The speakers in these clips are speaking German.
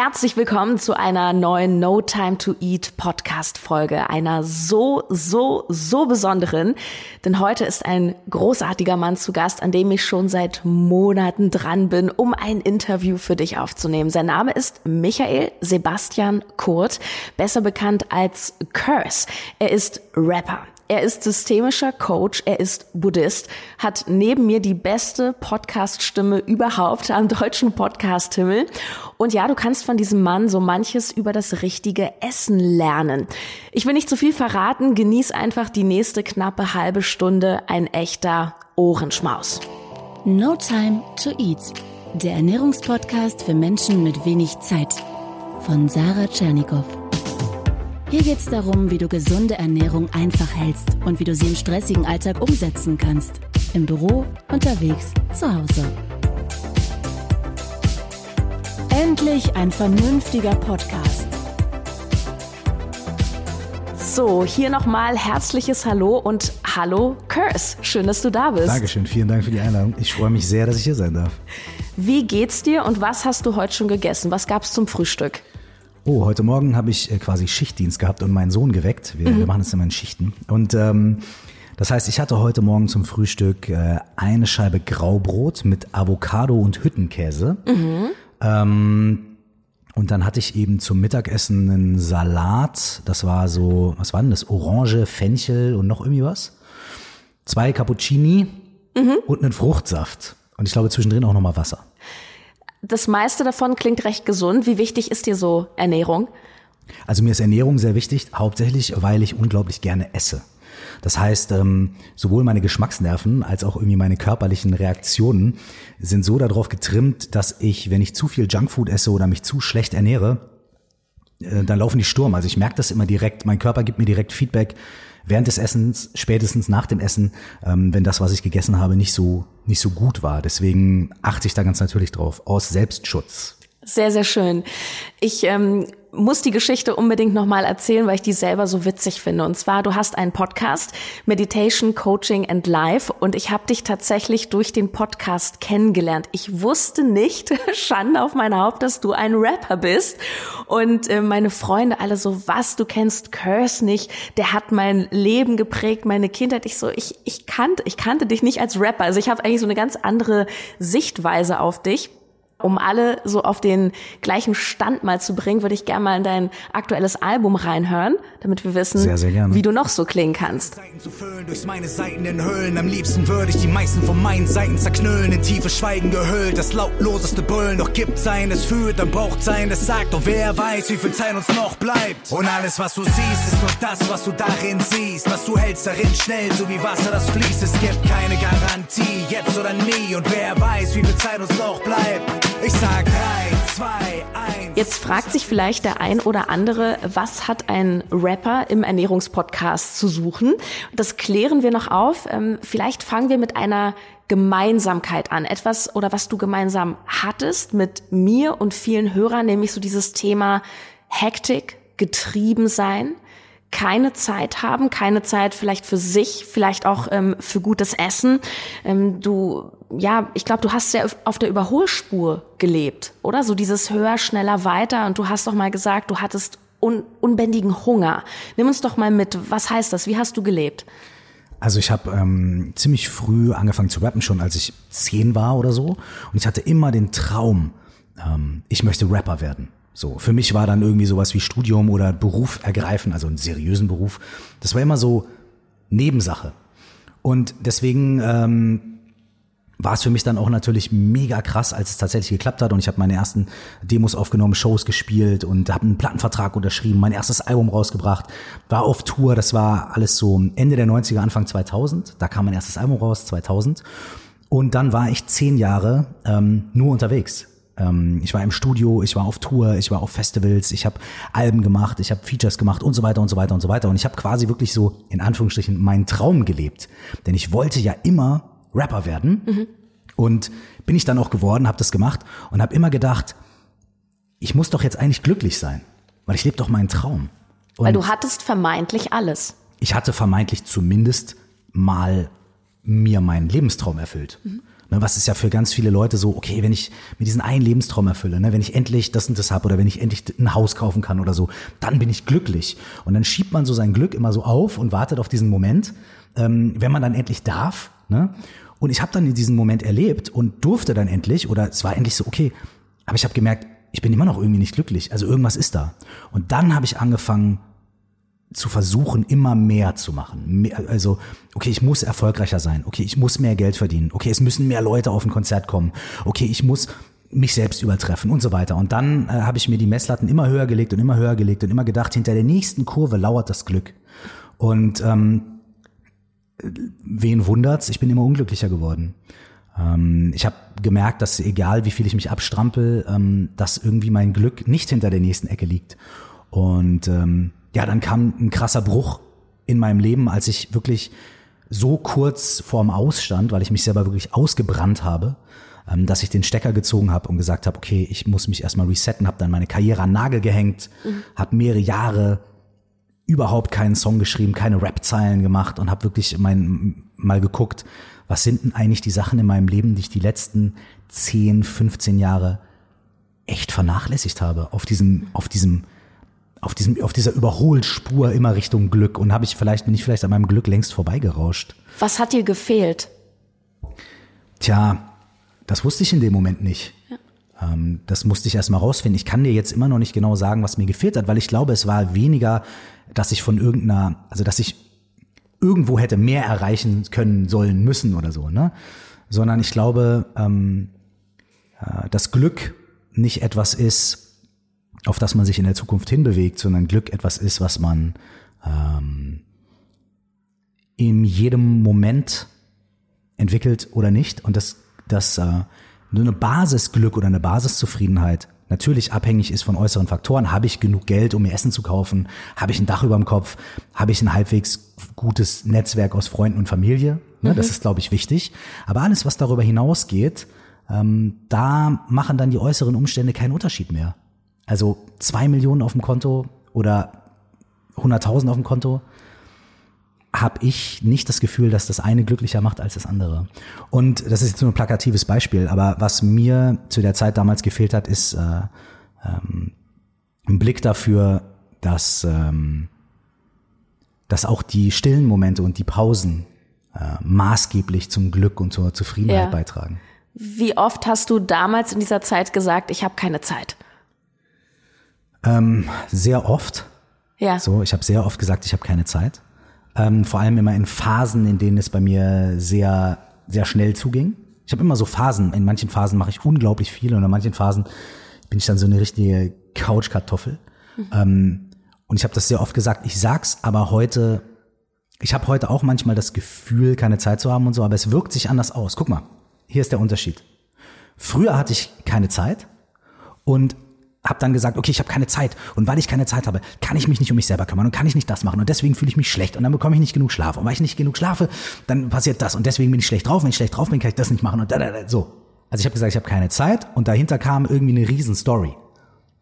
Herzlich willkommen zu einer neuen No Time to Eat Podcast Folge, einer so, so, so besonderen. Denn heute ist ein großartiger Mann zu Gast, an dem ich schon seit Monaten dran bin, um ein Interview für dich aufzunehmen. Sein Name ist Michael Sebastian Kurt, besser bekannt als Curse. Er ist Rapper. Er ist systemischer Coach, er ist Buddhist, hat neben mir die beste Podcast-Stimme überhaupt am deutschen Podcast-Himmel. Und ja, du kannst von diesem Mann so manches über das richtige Essen lernen. Ich will nicht zu viel verraten, genieß einfach die nächste knappe halbe Stunde ein echter Ohrenschmaus. No Time to Eat, der Ernährungspodcast für Menschen mit wenig Zeit von Sarah Tschernikow. Hier geht es darum, wie du gesunde Ernährung einfach hältst und wie du sie im stressigen Alltag umsetzen kannst. Im Büro, unterwegs, zu Hause. Endlich ein vernünftiger Podcast. So, hier nochmal herzliches Hallo und Hallo Curse. Schön, dass du da bist. Dankeschön, vielen Dank für die Einladung. Ich freue mich sehr, dass ich hier sein darf. Wie geht's dir und was hast du heute schon gegessen? Was gab's zum Frühstück? Oh, heute Morgen habe ich äh, quasi Schichtdienst gehabt und meinen Sohn geweckt. Wir, mhm. wir machen das immer in Schichten. Und ähm, das heißt, ich hatte heute Morgen zum Frühstück äh, eine Scheibe Graubrot mit Avocado und Hüttenkäse. Mhm. Ähm, und dann hatte ich eben zum Mittagessen einen Salat. Das war so, was war denn das? Orange, Fenchel und noch irgendwie was. Zwei Cappuccini mhm. und einen Fruchtsaft. Und ich glaube zwischendrin auch nochmal Wasser. Das meiste davon klingt recht gesund. Wie wichtig ist dir so Ernährung? Also mir ist Ernährung sehr wichtig, hauptsächlich, weil ich unglaublich gerne esse. Das heißt, ähm, sowohl meine Geschmacksnerven als auch irgendwie meine körperlichen Reaktionen sind so darauf getrimmt, dass ich, wenn ich zu viel Junkfood esse oder mich zu schlecht ernähre, äh, dann laufen die Sturm. Also ich merke das immer direkt. Mein Körper gibt mir direkt Feedback während des Essens, spätestens nach dem Essen, ähm, wenn das, was ich gegessen habe, nicht so nicht so gut war. Deswegen achte ich da ganz natürlich drauf aus Selbstschutz. Sehr, sehr schön. Ich ähm, muss die Geschichte unbedingt nochmal erzählen, weil ich die selber so witzig finde. Und zwar, du hast einen Podcast, Meditation, Coaching and Life. Und ich habe dich tatsächlich durch den Podcast kennengelernt. Ich wusste nicht, Schande auf mein Haupt, dass du ein Rapper bist. Und äh, meine Freunde alle so, was, du kennst Curse nicht? Der hat mein Leben geprägt, meine Kindheit. Ich so, ich, ich kannte, ich kannte dich nicht als Rapper. Also ich habe eigentlich so eine ganz andere Sichtweise auf dich. Um alle so auf den gleichen Stand mal zu bringen, würde ich gerne mal in dein aktuelles Album reinhören, damit wir wissen, sehr, sehr wie du noch so klingen kannst. Seiten zu füllen, durch meine Seiten in Höhlen. Am liebsten würde ich die meisten von meinen Seiten zerknüllen, in tiefe Schweigen gehüllt. Das lautloseste Brüllen, doch gibt sein, es fühlt, dann braucht sein, es sagt. Doch wer weiß, wie viel Zeit uns noch bleibt. Und alles, was du siehst, ist nur das, was du darin siehst. Was du hältst darin schnell, so wie Wasser, das fließt. Es gibt keine Garantie, jetzt oder nie. Und wer weiß, wie viel Zeit uns noch bleibt. Ich sag 3, 2, 1. Jetzt fragt sich vielleicht der ein oder andere, was hat ein Rapper im Ernährungspodcast zu suchen? Das klären wir noch auf. Ähm, vielleicht fangen wir mit einer Gemeinsamkeit an. Etwas oder was du gemeinsam hattest mit mir und vielen Hörern, nämlich so dieses Thema Hektik, getrieben sein keine Zeit haben, keine Zeit vielleicht für sich, vielleicht auch ähm, für gutes Essen. Ähm, du, ja, ich glaube, du hast sehr auf der Überholspur gelebt, oder? So dieses höher, schneller, weiter. Und du hast doch mal gesagt, du hattest un unbändigen Hunger. Nimm uns doch mal mit. Was heißt das? Wie hast du gelebt? Also ich habe ähm, ziemlich früh angefangen zu rappen, schon als ich zehn war oder so. Und ich hatte immer den Traum, ähm, ich möchte Rapper werden. So, für mich war dann irgendwie sowas wie Studium oder Beruf ergreifen, also einen seriösen Beruf. Das war immer so Nebensache. Und deswegen ähm, war es für mich dann auch natürlich mega krass, als es tatsächlich geklappt hat. Und ich habe meine ersten Demos aufgenommen, Shows gespielt und habe einen Plattenvertrag unterschrieben, mein erstes Album rausgebracht, war auf Tour. Das war alles so Ende der 90er, Anfang 2000. Da kam mein erstes Album raus, 2000. Und dann war ich zehn Jahre ähm, nur unterwegs ähm, ich war im Studio, ich war auf Tour, ich war auf Festivals, ich habe Alben gemacht, ich habe Features gemacht und so weiter und so weiter und so weiter. Und ich habe quasi wirklich so in Anführungsstrichen meinen Traum gelebt. Denn ich wollte ja immer Rapper werden. Mhm. Und bin ich dann auch geworden, habe das gemacht und habe immer gedacht, ich muss doch jetzt eigentlich glücklich sein, weil ich lebe doch meinen Traum. Und weil du hattest vermeintlich alles. Ich hatte vermeintlich zumindest mal mir meinen Lebenstraum erfüllt. Mhm Ne, was ist ja für ganz viele Leute so, okay, wenn ich mir diesen einen Lebenstraum erfülle, ne, wenn ich endlich das und das habe oder wenn ich endlich ein Haus kaufen kann oder so, dann bin ich glücklich. Und dann schiebt man so sein Glück immer so auf und wartet auf diesen Moment, ähm, wenn man dann endlich darf. Ne? Und ich habe dann in diesem Moment erlebt und durfte dann endlich, oder es war endlich so, okay, aber ich habe gemerkt, ich bin immer noch irgendwie nicht glücklich. Also irgendwas ist da. Und dann habe ich angefangen, zu versuchen, immer mehr zu machen. Also, okay, ich muss erfolgreicher sein. Okay, ich muss mehr Geld verdienen. Okay, es müssen mehr Leute auf ein Konzert kommen. Okay, ich muss mich selbst übertreffen und so weiter. Und dann äh, habe ich mir die Messlatten immer höher gelegt und immer höher gelegt und immer gedacht, hinter der nächsten Kurve lauert das Glück. Und ähm, wen wundert's? Ich bin immer unglücklicher geworden. Ähm, ich habe gemerkt, dass egal wie viel ich mich abstrampel, ähm, dass irgendwie mein Glück nicht hinter der nächsten Ecke liegt. Und ähm, ja, dann kam ein krasser Bruch in meinem Leben, als ich wirklich so kurz vorm Ausstand, weil ich mich selber wirklich ausgebrannt habe, ähm, dass ich den Stecker gezogen habe und gesagt habe, okay, ich muss mich erstmal resetten, habe dann meine Karriere an Nagel gehängt, mhm. habe mehrere Jahre überhaupt keinen Song geschrieben, keine Rap-Zeilen gemacht und habe wirklich mein, mal geguckt, was sind denn eigentlich die Sachen in meinem Leben, die ich die letzten 10, 15 Jahre echt vernachlässigt habe auf diesem, auf diesem auf diesem, auf dieser Überholspur immer Richtung Glück und habe ich vielleicht, bin ich vielleicht an meinem Glück längst vorbeigerauscht. Was hat dir gefehlt? Tja, das wusste ich in dem Moment nicht. Ähm, das musste ich erst mal rausfinden. Ich kann dir jetzt immer noch nicht genau sagen, was mir gefehlt hat, weil ich glaube, es war weniger, dass ich von irgendeiner, also dass ich irgendwo hätte mehr erreichen können, sollen, müssen oder so, ne? Sondern ich glaube, ähm, äh, dass Glück nicht etwas ist, auf das man sich in der Zukunft hinbewegt, sondern Glück etwas ist, was man ähm, in jedem Moment entwickelt oder nicht. Und dass das äh, nur eine Basisglück oder eine Basiszufriedenheit natürlich abhängig ist von äußeren Faktoren. Habe ich genug Geld, um mir Essen zu kaufen? Habe ich ein Dach über dem Kopf? Habe ich ein halbwegs gutes Netzwerk aus Freunden und Familie? Ne, mhm. Das ist, glaube ich, wichtig. Aber alles, was darüber hinausgeht, ähm, da machen dann die äußeren Umstände keinen Unterschied mehr. Also zwei Millionen auf dem Konto oder 100.000 auf dem Konto, habe ich nicht das Gefühl, dass das eine glücklicher macht als das andere. Und das ist jetzt nur ein plakatives Beispiel, aber was mir zu der Zeit damals gefehlt hat, ist äh, ähm, ein Blick dafür, dass, ähm, dass auch die stillen Momente und die Pausen äh, maßgeblich zum Glück und zur Zufriedenheit ja. beitragen. Wie oft hast du damals in dieser Zeit gesagt, ich habe keine Zeit? Ähm, sehr oft. Ja. So, ich habe sehr oft gesagt, ich habe keine Zeit. Ähm, vor allem immer in Phasen, in denen es bei mir sehr, sehr schnell zuging. Ich habe immer so Phasen. In manchen Phasen mache ich unglaublich viel und in manchen Phasen bin ich dann so eine richtige Couchkartoffel. Mhm. Ähm, und ich habe das sehr oft gesagt. Ich sag's aber heute. Ich habe heute auch manchmal das Gefühl, keine Zeit zu haben und so, aber es wirkt sich anders aus. Guck mal, hier ist der Unterschied. Früher hatte ich keine Zeit und habe dann gesagt, okay, ich habe keine Zeit. Und weil ich keine Zeit habe, kann ich mich nicht um mich selber kümmern und kann ich nicht das machen. Und deswegen fühle ich mich schlecht. Und dann bekomme ich nicht genug Schlaf. Und weil ich nicht genug schlafe, dann passiert das. Und deswegen bin ich schlecht drauf, wenn ich schlecht drauf bin, kann ich das nicht machen. Und da, da, da, so. Also ich habe gesagt, ich habe keine Zeit. Und dahinter kam irgendwie eine riesen Story,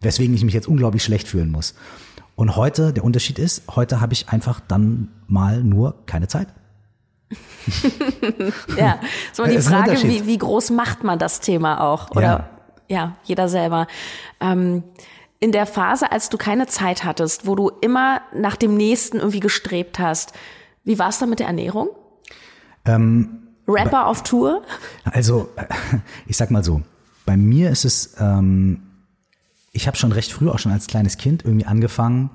weswegen ich mich jetzt unglaublich schlecht fühlen muss. Und heute, der Unterschied ist, heute habe ich einfach dann mal nur keine Zeit. ja, so die Frage, wie, wie groß macht man das Thema auch? Oder? Ja ja, jeder selber. Ähm, in der Phase, als du keine Zeit hattest, wo du immer nach dem nächsten irgendwie gestrebt hast, wie war es da mit der Ernährung? Ähm, Rapper auf Tour? Also, ich sag mal so, bei mir ist es, ähm, ich habe schon recht früh, auch schon als kleines Kind, irgendwie angefangen,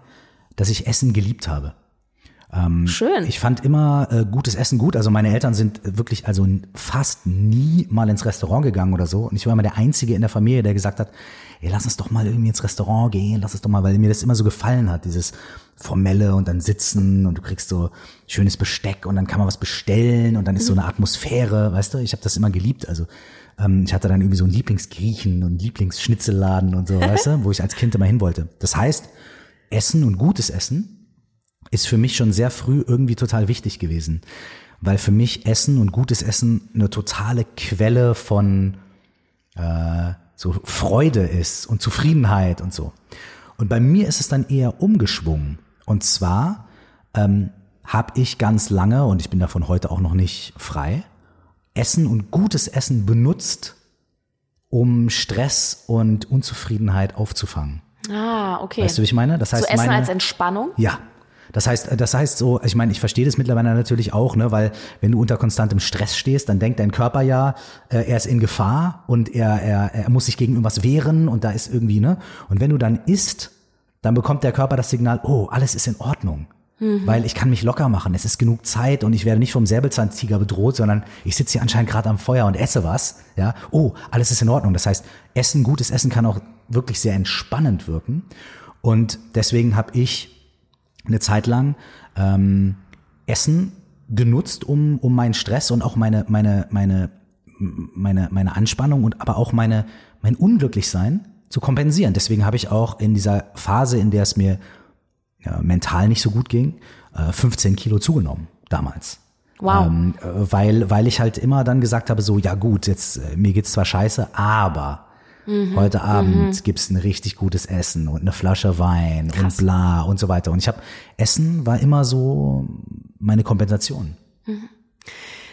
dass ich Essen geliebt habe. Ähm, Schön. Ich fand immer äh, gutes Essen gut. Also meine Eltern sind wirklich also fast nie mal ins Restaurant gegangen oder so. Und ich war immer der Einzige in der Familie, der gesagt hat, ey, lass uns doch mal irgendwie ins Restaurant gehen, lass es doch mal, weil mir das immer so gefallen hat, dieses formelle und dann sitzen und du kriegst so schönes Besteck und dann kann man was bestellen und dann ist so eine Atmosphäre, weißt du? Ich habe das immer geliebt. Also ähm, ich hatte dann irgendwie so einen Lieblingsgriechen und Lieblingsschnitzelladen und so, weißt du, wo ich als Kind immer hin wollte. Das heißt, Essen und gutes Essen ist für mich schon sehr früh irgendwie total wichtig gewesen. Weil für mich Essen und gutes Essen eine totale Quelle von äh, so Freude ist und Zufriedenheit und so. Und bei mir ist es dann eher umgeschwungen. Und zwar ähm, habe ich ganz lange, und ich bin davon heute auch noch nicht frei, Essen und gutes Essen benutzt, um Stress und Unzufriedenheit aufzufangen. Ah, okay. Weißt du, wie ich meine? Das heißt, so Essen meine, als Entspannung? ja. Das heißt, das heißt so, ich meine, ich verstehe das mittlerweile natürlich auch, ne, weil wenn du unter konstantem Stress stehst, dann denkt dein Körper ja, äh, er ist in Gefahr und er, er, er muss sich gegen irgendwas wehren und da ist irgendwie, ne? Und wenn du dann isst, dann bekommt der Körper das Signal, oh, alles ist in Ordnung. Weil ich kann mich locker machen, es ist genug Zeit und ich werde nicht vom Säbelzahntiger bedroht, sondern ich sitze hier anscheinend gerade am Feuer und esse was. Ja, oh, alles ist in Ordnung. Das heißt, Essen, gutes Essen kann auch wirklich sehr entspannend wirken. Und deswegen habe ich eine Zeit lang ähm, Essen genutzt, um, um meinen Stress und auch meine, meine, meine, meine, meine Anspannung und aber auch meine, mein Unglücklichsein zu kompensieren. Deswegen habe ich auch in dieser Phase, in der es mir ja, mental nicht so gut ging, äh, 15 Kilo zugenommen damals. Wow. Ähm, äh, weil, weil ich halt immer dann gesagt habe, so, ja gut, jetzt, äh, mir geht's zwar scheiße, aber heute Abend gibt's ein richtig gutes Essen und eine Flasche Wein und bla und so weiter. Und ich habe, Essen war immer so meine Kompensation.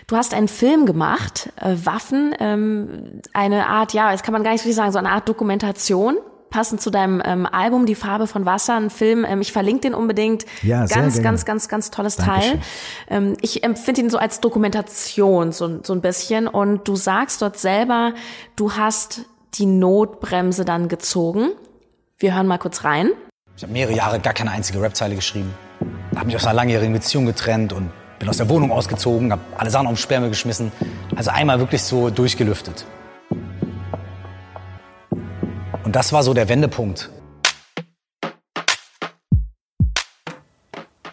Du hast einen Film gemacht, äh, Waffen, ähm, eine Art, ja, jetzt kann man gar nicht so viel sagen, so eine Art Dokumentation. Passend zu deinem ähm, Album Die Farbe von Wasser, ein Film. Ähm, ich verlinke den unbedingt. Ja, sehr ganz, gerne. ganz, ganz, ganz tolles Dankeschön. Teil. Ähm, ich empfinde ihn so als Dokumentation so, so ein bisschen. Und du sagst dort selber, du hast die Notbremse dann gezogen. Wir hören mal kurz rein. Ich habe mehrere Jahre gar keine einzige Rapzeile geschrieben. Habe mich aus einer langjährigen Beziehung getrennt und bin aus der Wohnung ausgezogen, habe alle Sachen auf den Sperrmüll geschmissen. Also einmal wirklich so durchgelüftet. Und das war so der Wendepunkt.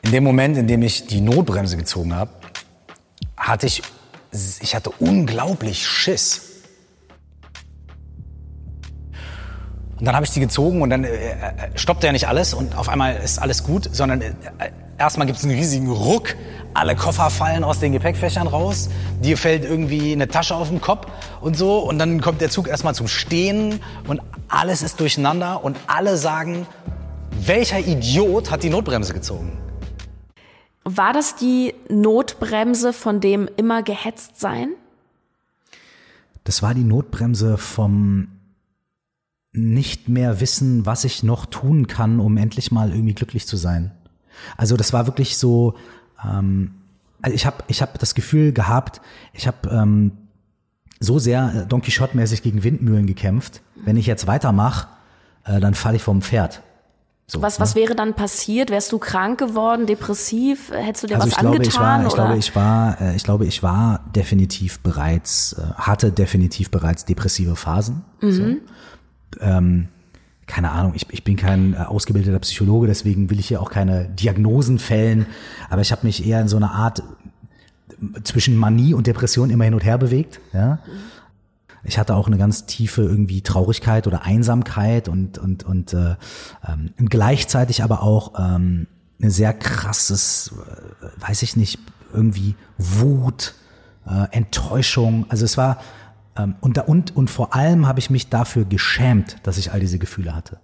In dem Moment, in dem ich die Notbremse gezogen habe, hatte ich, ich hatte unglaublich Schiss. Und dann habe ich die gezogen und dann äh, äh, stoppt ja nicht alles und auf einmal ist alles gut, sondern äh, erstmal gibt es einen riesigen Ruck. Alle Koffer fallen aus den Gepäckfächern raus. Dir fällt irgendwie eine Tasche auf den Kopf und so. Und dann kommt der Zug erstmal zum Stehen und alles ist durcheinander und alle sagen, welcher Idiot hat die Notbremse gezogen? War das die Notbremse von dem immer gehetzt sein? Das war die Notbremse vom nicht mehr wissen, was ich noch tun kann, um endlich mal irgendwie glücklich zu sein. Also das war wirklich so, ähm, also ich habe ich hab das Gefühl gehabt, ich habe ähm, so sehr äh, Don Quixote-mäßig gegen Windmühlen gekämpft. Wenn ich jetzt weitermache, äh, dann falle ich vom Pferd. So, Was, ne? was wäre dann passiert? Wärst du krank geworden, depressiv? Hättest du dir Also was ich glaube, angetan? ich war, ich glaube, ich war, äh, ich glaube, ich war definitiv bereits, äh, hatte definitiv bereits depressive Phasen. So. Ähm, keine Ahnung, ich, ich bin kein äh, ausgebildeter Psychologe, deswegen will ich hier auch keine Diagnosen fällen, aber ich habe mich eher in so einer Art äh, zwischen Manie und Depression immer hin und her bewegt. Ja? Ich hatte auch eine ganz tiefe irgendwie Traurigkeit oder Einsamkeit und und und äh, ähm, gleichzeitig aber auch ähm, eine sehr krasses, äh, weiß ich nicht, irgendwie Wut, äh, Enttäuschung. Also es war und da, und und vor allem habe ich mich dafür geschämt, dass ich all diese Gefühle hatte,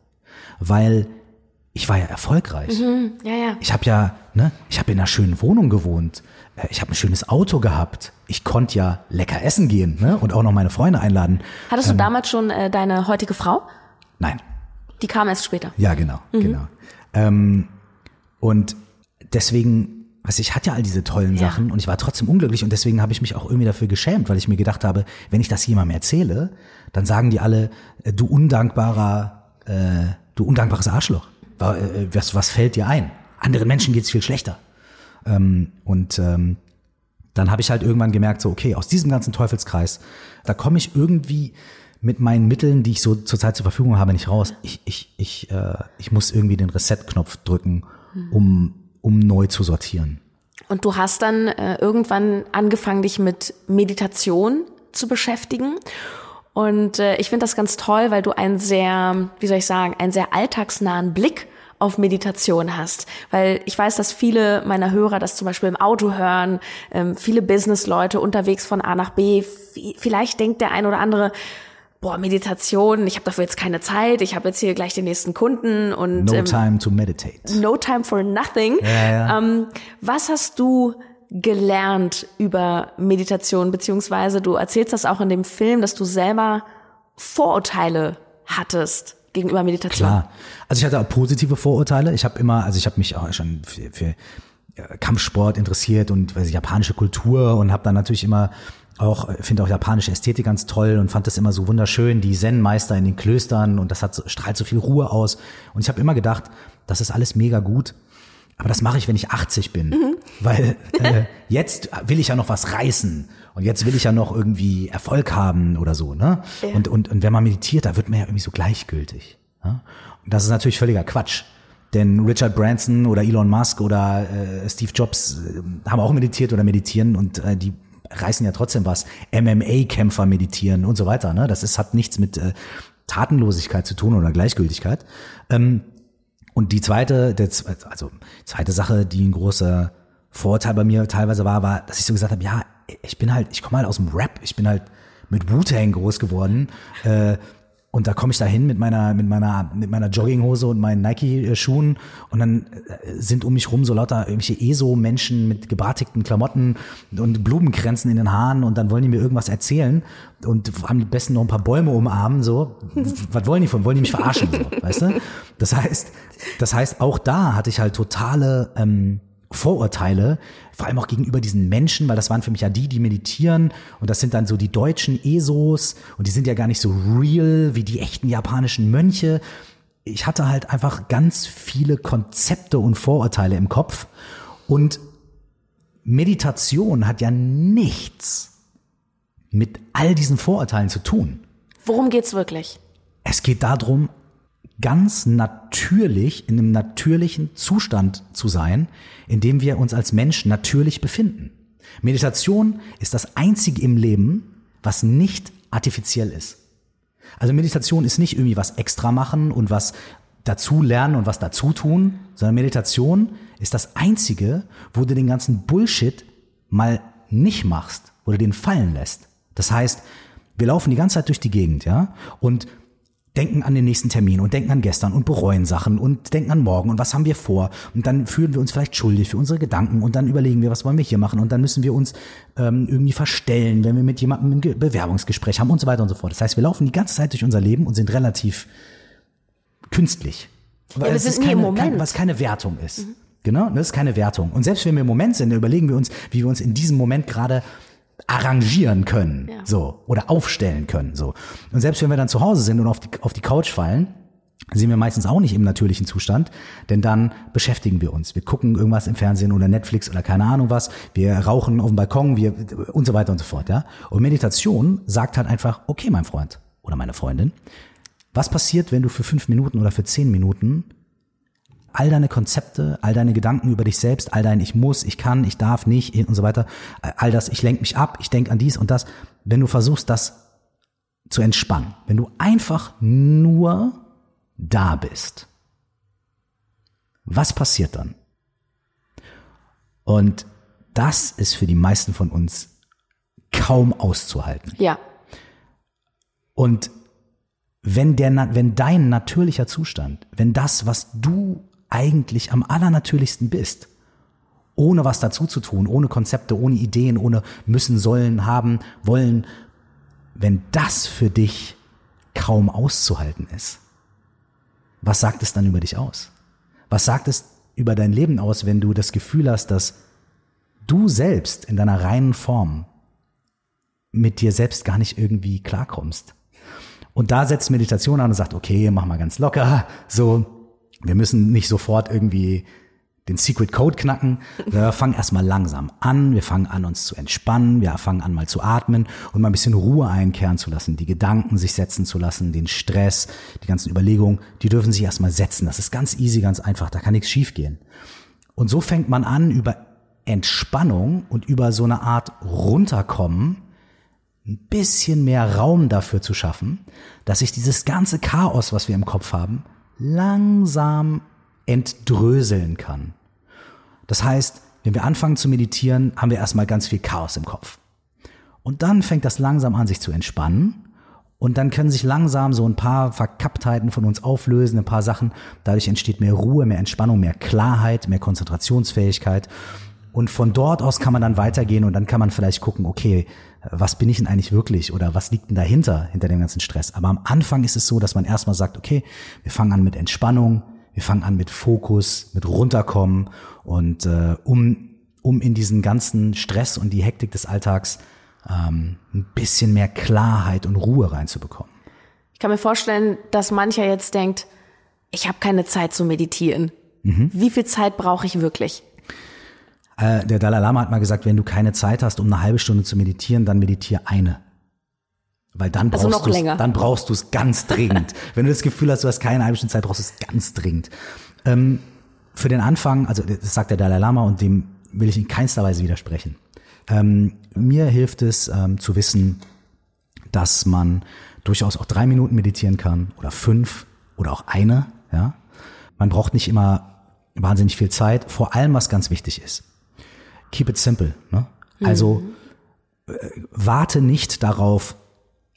weil ich war ja erfolgreich. ja, ja. Ich habe ja, ne, ich habe in einer schönen Wohnung gewohnt. Äh, Ich habe ein schönes Auto gehabt. Ich konnte ja lecker essen gehen, ne, und auch noch meine Freunde einladen. Hattest Ähm. du damals schon äh, deine heutige Frau? Nein, Die kam erst später. ja, genau, genau. Ähm, und deswegen, was ich hatte ja all diese tollen Ja. Sachen und ich war trotzdem unglücklich und deswegen habe ich mich auch irgendwie dafür geschämt, weil ich mir gedacht habe, wenn ich das jemandem erzähle, dann sagen die alle, äh, du undankbarer, äh, du undankbares Arschloch. Äh, Was, was fällt dir ein? Anderen Menschen geht's viel schlechter. Ähm, und ähm, dann habe ich halt irgendwann gemerkt, so, okay, aus diesem ganzen Teufelskreis, da komme ich irgendwie mit meinen Mitteln, die ich so zurzeit zur Verfügung habe, nicht raus. Ich, ich, ich, äh, ich muss irgendwie den Reset-Knopf drücken, um, um neu zu sortieren. Und du hast dann äh, irgendwann angefangen, dich mit Meditation zu beschäftigen. Und äh, ich finde das ganz toll, weil du einen sehr, wie soll ich sagen, einen sehr alltagsnahen Blick auf Meditation hast. Weil ich weiß, dass viele meiner Hörer das zum Beispiel im Auto hören, ähm, viele Businessleute unterwegs von A nach B. Vielleicht denkt der ein oder andere, boah, Meditation, ich habe dafür jetzt keine Zeit, ich habe jetzt hier gleich den nächsten Kunden und No ähm, time to meditate. No time for nothing. Ja, ja. Ähm, was hast du gelernt über Meditation, beziehungsweise du erzählst das auch in dem Film, dass du selber Vorurteile hattest gegenüber Meditation. Klar. Also ich hatte auch positive Vorurteile. Ich habe immer, also ich habe mich auch schon für, für äh, Kampfsport interessiert und weiß ich, japanische Kultur und habe dann natürlich immer auch äh, finde auch japanische Ästhetik ganz toll und fand das immer so wunderschön, die Zen-Meister in den Klöstern und das hat so, strahlt so viel Ruhe aus und ich habe immer gedacht, das ist alles mega gut. Aber das mache ich, wenn ich 80 bin, mhm. weil äh, jetzt will ich ja noch was reißen und jetzt will ich ja noch irgendwie Erfolg haben oder so, ne? Ja. Und, und, und wenn man meditiert, da wird man ja irgendwie so gleichgültig. Ne? Und das ist natürlich völliger Quatsch. Denn Richard Branson oder Elon Musk oder äh, Steve Jobs äh, haben auch meditiert oder meditieren und äh, die reißen ja trotzdem was. MMA-Kämpfer meditieren und so weiter. Ne? Das ist, hat nichts mit äh, Tatenlosigkeit zu tun oder Gleichgültigkeit. Ähm, und die zweite, der, also zweite Sache, die ein großer Vorteil bei mir teilweise war, war, dass ich so gesagt habe, ja, ich bin halt, ich komme halt aus dem Rap, ich bin halt mit Wu-Tang groß geworden. Äh, und da komme ich da hin mit meiner, mit meiner, mit meiner Jogginghose und meinen Nike-Schuhen und dann äh, sind um mich rum so lauter irgendwelche ESO-Menschen mit gebartigten Klamotten und Blumenkränzen in den Haaren und dann wollen die mir irgendwas erzählen und die besten noch ein paar Bäume umarmen, so. Was wollen die von? Wollen die mich verarschen, so, weißt du? Das heißt, das heißt, auch da hatte ich halt totale, ähm, Vorurteile, vor allem auch gegenüber diesen Menschen, weil das waren für mich ja die, die meditieren und das sind dann so die deutschen ESOs und die sind ja gar nicht so real wie die echten japanischen Mönche. Ich hatte halt einfach ganz viele Konzepte und Vorurteile im Kopf und Meditation hat ja nichts mit all diesen Vorurteilen zu tun. Worum geht's wirklich? Es geht darum, ganz natürlich in einem natürlichen Zustand zu sein, in dem wir uns als Mensch natürlich befinden. Meditation ist das einzige im Leben, was nicht artifiziell ist. Also Meditation ist nicht irgendwie was extra machen und was dazu lernen und was dazu tun, sondern Meditation ist das einzige, wo du den ganzen Bullshit mal nicht machst, wo du den fallen lässt. Das heißt, wir laufen die ganze Zeit durch die Gegend, ja, und denken an den nächsten Termin und denken an gestern und bereuen Sachen und denken an morgen und was haben wir vor und dann fühlen wir uns vielleicht schuldig für unsere Gedanken und dann überlegen wir, was wollen wir hier machen und dann müssen wir uns ähm, irgendwie verstellen, wenn wir mit jemandem ein Bewerbungsgespräch haben und so weiter und so fort. Das heißt, wir laufen die ganze Zeit durch unser Leben und sind relativ künstlich. Weil ja, wir sind nie im Moment. Kein, was keine Wertung ist. Mhm. Genau, das ist keine Wertung. Und selbst wenn wir im Moment sind, dann überlegen wir uns, wie wir uns in diesem Moment gerade arrangieren können, ja. so, oder aufstellen können, so. Und selbst wenn wir dann zu Hause sind und auf die, auf die Couch fallen, sind wir meistens auch nicht im natürlichen Zustand, denn dann beschäftigen wir uns. Wir gucken irgendwas im Fernsehen oder Netflix oder keine Ahnung was. Wir rauchen auf dem Balkon, wir und so weiter und so fort, ja. Und Meditation sagt halt einfach, okay, mein Freund oder meine Freundin, was passiert, wenn du für fünf Minuten oder für zehn Minuten all deine Konzepte, all deine Gedanken über dich selbst, all dein Ich muss, ich kann, ich darf nicht und so weiter, all das, ich lenke mich ab, ich denke an dies und das, wenn du versuchst, das zu entspannen, wenn du einfach nur da bist, was passiert dann? Und das ist für die meisten von uns kaum auszuhalten. Ja. Und wenn der, wenn dein natürlicher Zustand, wenn das, was du eigentlich am allernatürlichsten bist. Ohne was dazu zu tun, ohne Konzepte, ohne Ideen, ohne müssen, sollen, haben, wollen. Wenn das für dich kaum auszuhalten ist, was sagt es dann über dich aus? Was sagt es über dein Leben aus, wenn du das Gefühl hast, dass du selbst in deiner reinen Form mit dir selbst gar nicht irgendwie klarkommst? Und da setzt Meditation an und sagt, okay, mach mal ganz locker, so, wir müssen nicht sofort irgendwie den Secret Code knacken. Wir fangen erstmal langsam an. Wir fangen an, uns zu entspannen. Wir fangen an, mal zu atmen und mal ein bisschen Ruhe einkehren zu lassen, die Gedanken sich setzen zu lassen, den Stress, die ganzen Überlegungen, die dürfen sich erstmal setzen. Das ist ganz easy, ganz einfach. Da kann nichts schiefgehen. Und so fängt man an, über Entspannung und über so eine Art Runterkommen ein bisschen mehr Raum dafür zu schaffen, dass sich dieses ganze Chaos, was wir im Kopf haben, langsam entdröseln kann. Das heißt, wenn wir anfangen zu meditieren, haben wir erstmal ganz viel Chaos im Kopf. Und dann fängt das langsam an, sich zu entspannen. Und dann können sich langsam so ein paar Verkapptheiten von uns auflösen, ein paar Sachen. Dadurch entsteht mehr Ruhe, mehr Entspannung, mehr Klarheit, mehr Konzentrationsfähigkeit. Und von dort aus kann man dann weitergehen und dann kann man vielleicht gucken, okay, was bin ich denn eigentlich wirklich oder was liegt denn dahinter, hinter dem ganzen Stress. Aber am Anfang ist es so, dass man erstmal sagt, okay, wir fangen an mit Entspannung, wir fangen an mit Fokus, mit runterkommen und äh, um, um in diesen ganzen Stress und die Hektik des Alltags ähm, ein bisschen mehr Klarheit und Ruhe reinzubekommen. Ich kann mir vorstellen, dass mancher jetzt denkt, ich habe keine Zeit zu meditieren. Mhm. Wie viel Zeit brauche ich wirklich? Äh, der Dalai Lama hat mal gesagt, wenn du keine Zeit hast, um eine halbe Stunde zu meditieren, dann meditiere eine. Weil dann also brauchst du dann brauchst du es ganz dringend. wenn du das Gefühl hast, du hast keine halbe Stunde Zeit, brauchst du es ganz dringend. Ähm, für den Anfang, also das sagt der Dalai Lama und dem will ich in keinster Weise widersprechen. Ähm, mir hilft es ähm, zu wissen, dass man durchaus auch drei Minuten meditieren kann oder fünf oder auch eine. Ja, man braucht nicht immer wahnsinnig viel Zeit. Vor allem, was ganz wichtig ist, keep it simple. Ne? Also mhm. äh, warte nicht darauf,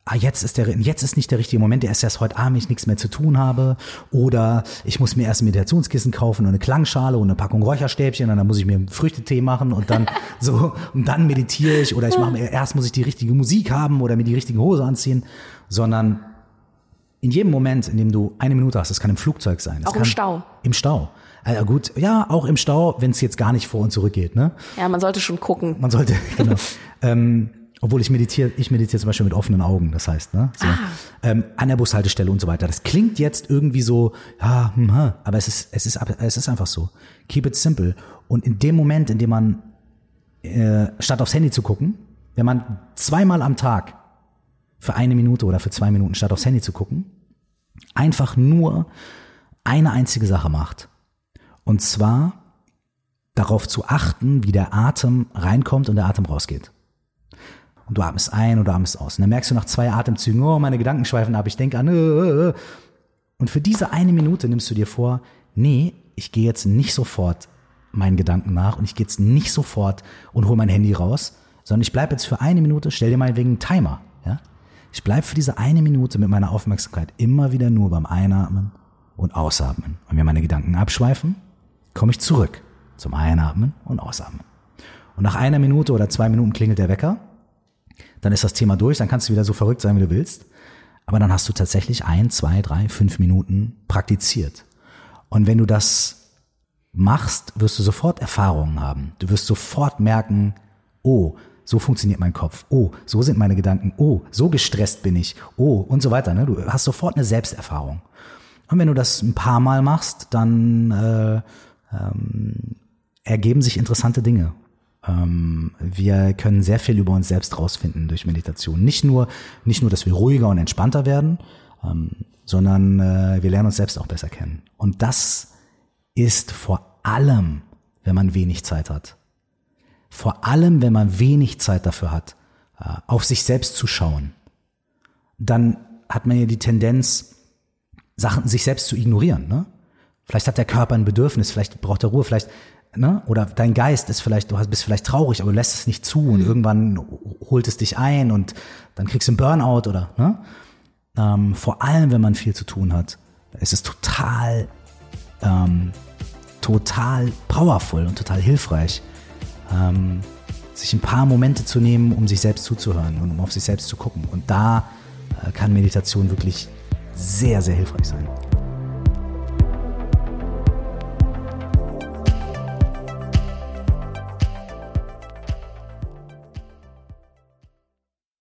ah, jetzt ist der, jetzt ist nicht der richtige Moment, der ist erst heute Abend, ich nichts mehr zu tun habe. Oder ich muss mir erst ein Meditationskissen kaufen und eine Klangschale und eine Packung Räucherstäbchen und dann muss ich mir einen Früchtetee machen und dann so, und dann meditiere ich oder ich mache mir, erst muss ich die richtige Musik haben oder mir die richtige Hose anziehen, sondern in jedem Moment, in dem du eine Minute hast, das kann im Flugzeug sein. Auch im Stau. Im Stau. Also gut, ja, auch im Stau, wenn es jetzt gar nicht vor und zurück geht, ne? Ja, man sollte schon gucken. Man sollte, genau. ähm, obwohl ich meditiere, ich meditiere zum Beispiel mit offenen Augen, das heißt, ne? So, ah. ähm, an der Bushaltestelle und so weiter. Das klingt jetzt irgendwie so, ja, hm, hm, aber es ist, es ist, es ist einfach so. Keep it simple. Und in dem Moment, in dem man äh, statt aufs Handy zu gucken, wenn man zweimal am Tag für eine Minute oder für zwei Minuten statt aufs Handy zu gucken, einfach nur eine einzige Sache macht. Und zwar darauf zu achten, wie der Atem reinkommt und der Atem rausgeht. Und du atmest ein oder atmest aus. Und dann merkst du nach zwei Atemzügen, oh, meine Gedanken schweifen ab, ich denke an. Äh, äh, äh. Und für diese eine Minute nimmst du dir vor, nee, ich gehe jetzt nicht sofort meinen Gedanken nach und ich gehe jetzt nicht sofort und hole mein Handy raus, sondern ich bleibe jetzt für eine Minute, stell dir mal wegen Timer. Ja? Ich bleibe für diese eine Minute mit meiner Aufmerksamkeit immer wieder nur beim Einatmen und Ausatmen. Und wenn meine Gedanken abschweifen, komme ich zurück zum Einatmen und Ausatmen. Und nach einer Minute oder zwei Minuten klingelt der Wecker, dann ist das Thema durch, dann kannst du wieder so verrückt sein, wie du willst. Aber dann hast du tatsächlich ein, zwei, drei, fünf Minuten praktiziert. Und wenn du das machst, wirst du sofort Erfahrungen haben. Du wirst sofort merken, oh, so funktioniert mein Kopf. Oh, so sind meine Gedanken. Oh, so gestresst bin ich. Oh, und so weiter. Ne? Du hast sofort eine Selbsterfahrung. Und wenn du das ein paar Mal machst, dann äh, ähm, ergeben sich interessante Dinge. Ähm, wir können sehr viel über uns selbst rausfinden durch Meditation. Nicht nur, nicht nur, dass wir ruhiger und entspannter werden, ähm, sondern äh, wir lernen uns selbst auch besser kennen. Und das ist vor allem, wenn man wenig Zeit hat. Vor allem, wenn man wenig Zeit dafür hat, äh, auf sich selbst zu schauen. Dann hat man ja die Tendenz, Sachen sich selbst zu ignorieren. Ne? Vielleicht hat der Körper ein Bedürfnis, vielleicht braucht er Ruhe, vielleicht, ne? Oder dein Geist ist vielleicht, du bist vielleicht traurig, aber du lässt es nicht zu und mhm. irgendwann holt es dich ein und dann kriegst du einen Burnout oder, ne? Ähm, vor allem, wenn man viel zu tun hat, ist es total, ähm, total powerful und total hilfreich, ähm, sich ein paar Momente zu nehmen, um sich selbst zuzuhören und um auf sich selbst zu gucken. Und da äh, kann Meditation wirklich sehr, sehr hilfreich sein.